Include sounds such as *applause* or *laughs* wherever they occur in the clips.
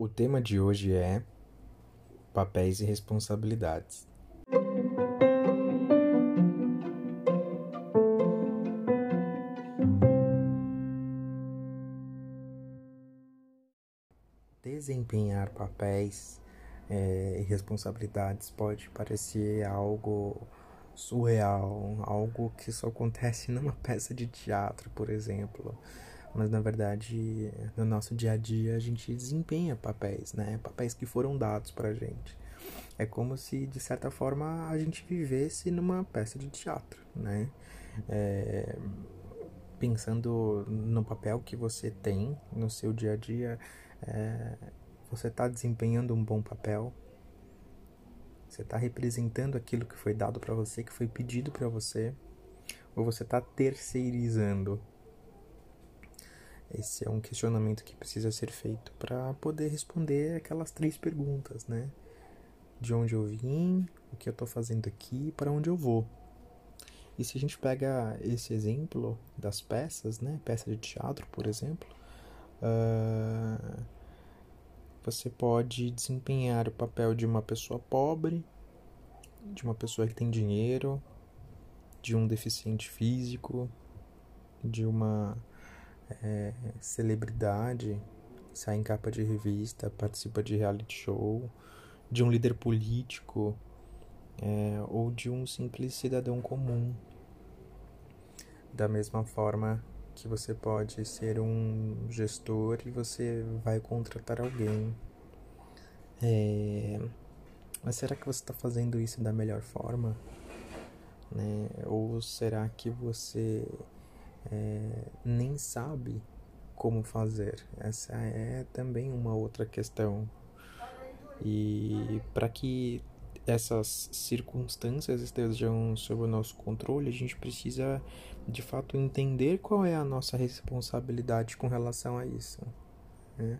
O tema de hoje é papéis e responsabilidades. Desempenhar papéis é, e responsabilidades pode parecer algo surreal, algo que só acontece *laughs* numa peça de teatro, por exemplo. Mas na verdade, no nosso dia a dia, a gente desempenha papéis, né? Papéis que foram dados pra gente. É como se, de certa forma, a gente vivesse numa peça de teatro, né? É, pensando no papel que você tem no seu dia a dia, é, você está desempenhando um bom papel? Você está representando aquilo que foi dado para você, que foi pedido para você? Ou você está terceirizando? Esse é um questionamento que precisa ser feito para poder responder aquelas três perguntas, né? De onde eu vim, o que eu estou fazendo aqui, para onde eu vou. E se a gente pega esse exemplo das peças, né? Peça de teatro, por exemplo, uh, você pode desempenhar o papel de uma pessoa pobre, de uma pessoa que tem dinheiro, de um deficiente físico, de uma é, celebridade, sai em capa de revista, participa de reality show, de um líder político é, ou de um simples cidadão comum. Da mesma forma que você pode ser um gestor e você vai contratar alguém. É... Mas será que você está fazendo isso da melhor forma? Né? Ou será que você é, nem sabe como fazer? Essa é também uma outra questão. E para que essas circunstâncias estejam sob o nosso controle, a gente precisa de fato entender qual é a nossa responsabilidade com relação a isso. Né?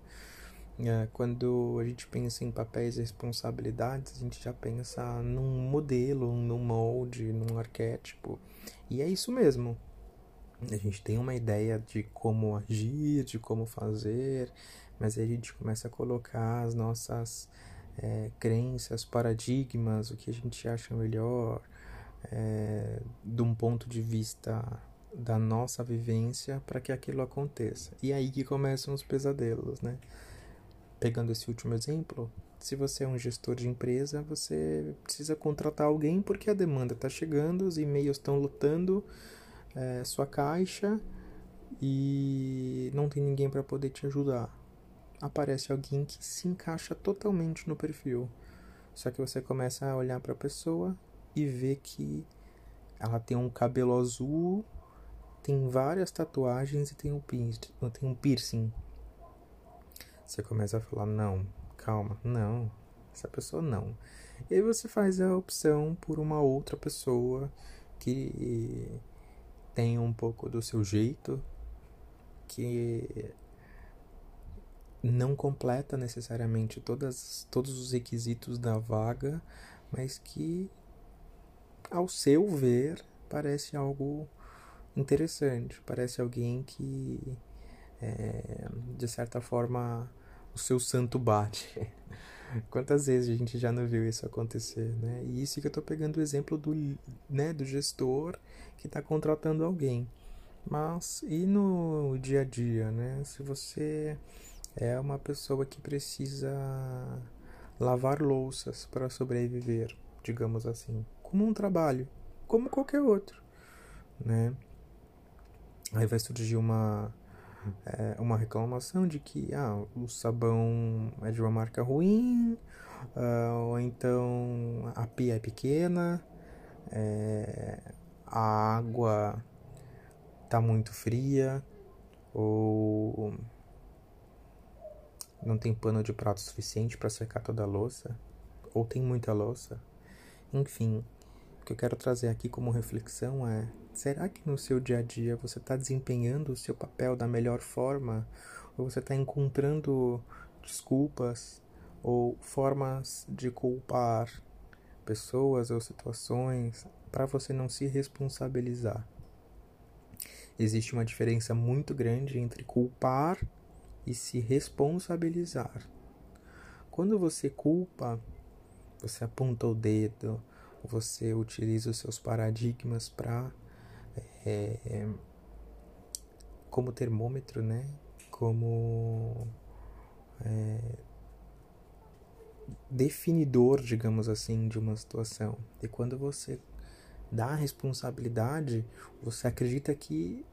É, quando a gente pensa em papéis e responsabilidades, a gente já pensa num modelo, num molde, num arquétipo. E é isso mesmo. A gente tem uma ideia de como agir, de como fazer, mas aí a gente começa a colocar as nossas é, crenças, paradigmas, o que a gente acha melhor, é, de um ponto de vista da nossa vivência para que aquilo aconteça. E aí que começam os pesadelos, né? Pegando esse último exemplo, se você é um gestor de empresa, você precisa contratar alguém porque a demanda está chegando, os e-mails estão lutando é, sua caixa e não tem ninguém para poder te ajudar aparece alguém que se encaixa totalmente no perfil. Só que você começa a olhar para a pessoa e ver que ela tem um cabelo azul, tem várias tatuagens e tem um piercing. Tem um piercing. Você começa a falar: não, calma, não, essa pessoa não. E aí você faz a opção por uma outra pessoa que tem um pouco do seu jeito, que não completa necessariamente todas, todos os requisitos da vaga, mas que, ao seu ver, parece algo interessante, parece alguém que, é, de certa forma, o seu santo bate. *laughs* Quantas vezes a gente já não viu isso acontecer, né? E isso que eu estou pegando o exemplo do, né, do gestor que está contratando alguém. Mas e no dia a dia, né? Se você é uma pessoa que precisa lavar louças para sobreviver, digamos assim, como um trabalho, como qualquer outro, né? Aí vai surgir uma é, uma reclamação de que ah, o sabão é de uma marca ruim, uh, ou então a pia é pequena, é, a água tá muito fria, ou não tem pano de prato suficiente para secar toda a louça, ou tem muita louça. Enfim, que eu quero trazer aqui como reflexão é: será que no seu dia a dia você está desempenhando o seu papel da melhor forma? Ou você está encontrando desculpas ou formas de culpar pessoas ou situações para você não se responsabilizar? Existe uma diferença muito grande entre culpar e se responsabilizar. Quando você culpa, você aponta o dedo, você utiliza os seus paradigmas para é, como termômetro, né? Como é, definidor, digamos assim, de uma situação. E quando você dá a responsabilidade, você acredita que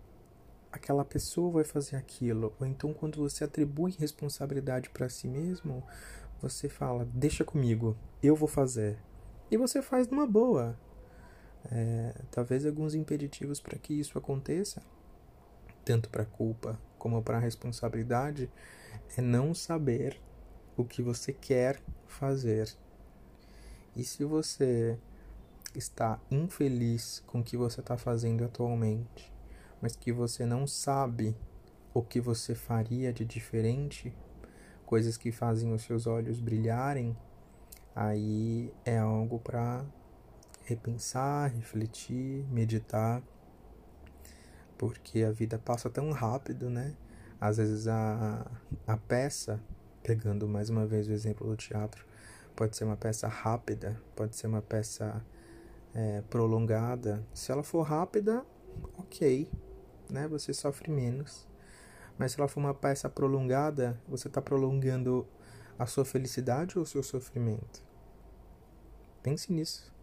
aquela pessoa vai fazer aquilo. Ou então, quando você atribui responsabilidade para si mesmo, você fala: Deixa comigo, eu vou fazer. E você faz numa boa. É, talvez alguns impeditivos para que isso aconteça, tanto para culpa como para responsabilidade, é não saber o que você quer fazer. E se você está infeliz com o que você está fazendo atualmente, mas que você não sabe o que você faria de diferente, coisas que fazem os seus olhos brilharem, aí é algo para repensar, refletir, meditar, porque a vida passa tão rápido, né? Às vezes a, a peça, pegando mais uma vez o exemplo do teatro, pode ser uma peça rápida, pode ser uma peça é, prolongada. Se ela for rápida, ok, né? Você sofre menos. Mas se ela for uma peça prolongada, você está prolongando a sua felicidade ou o seu sofrimento? Pense nisso.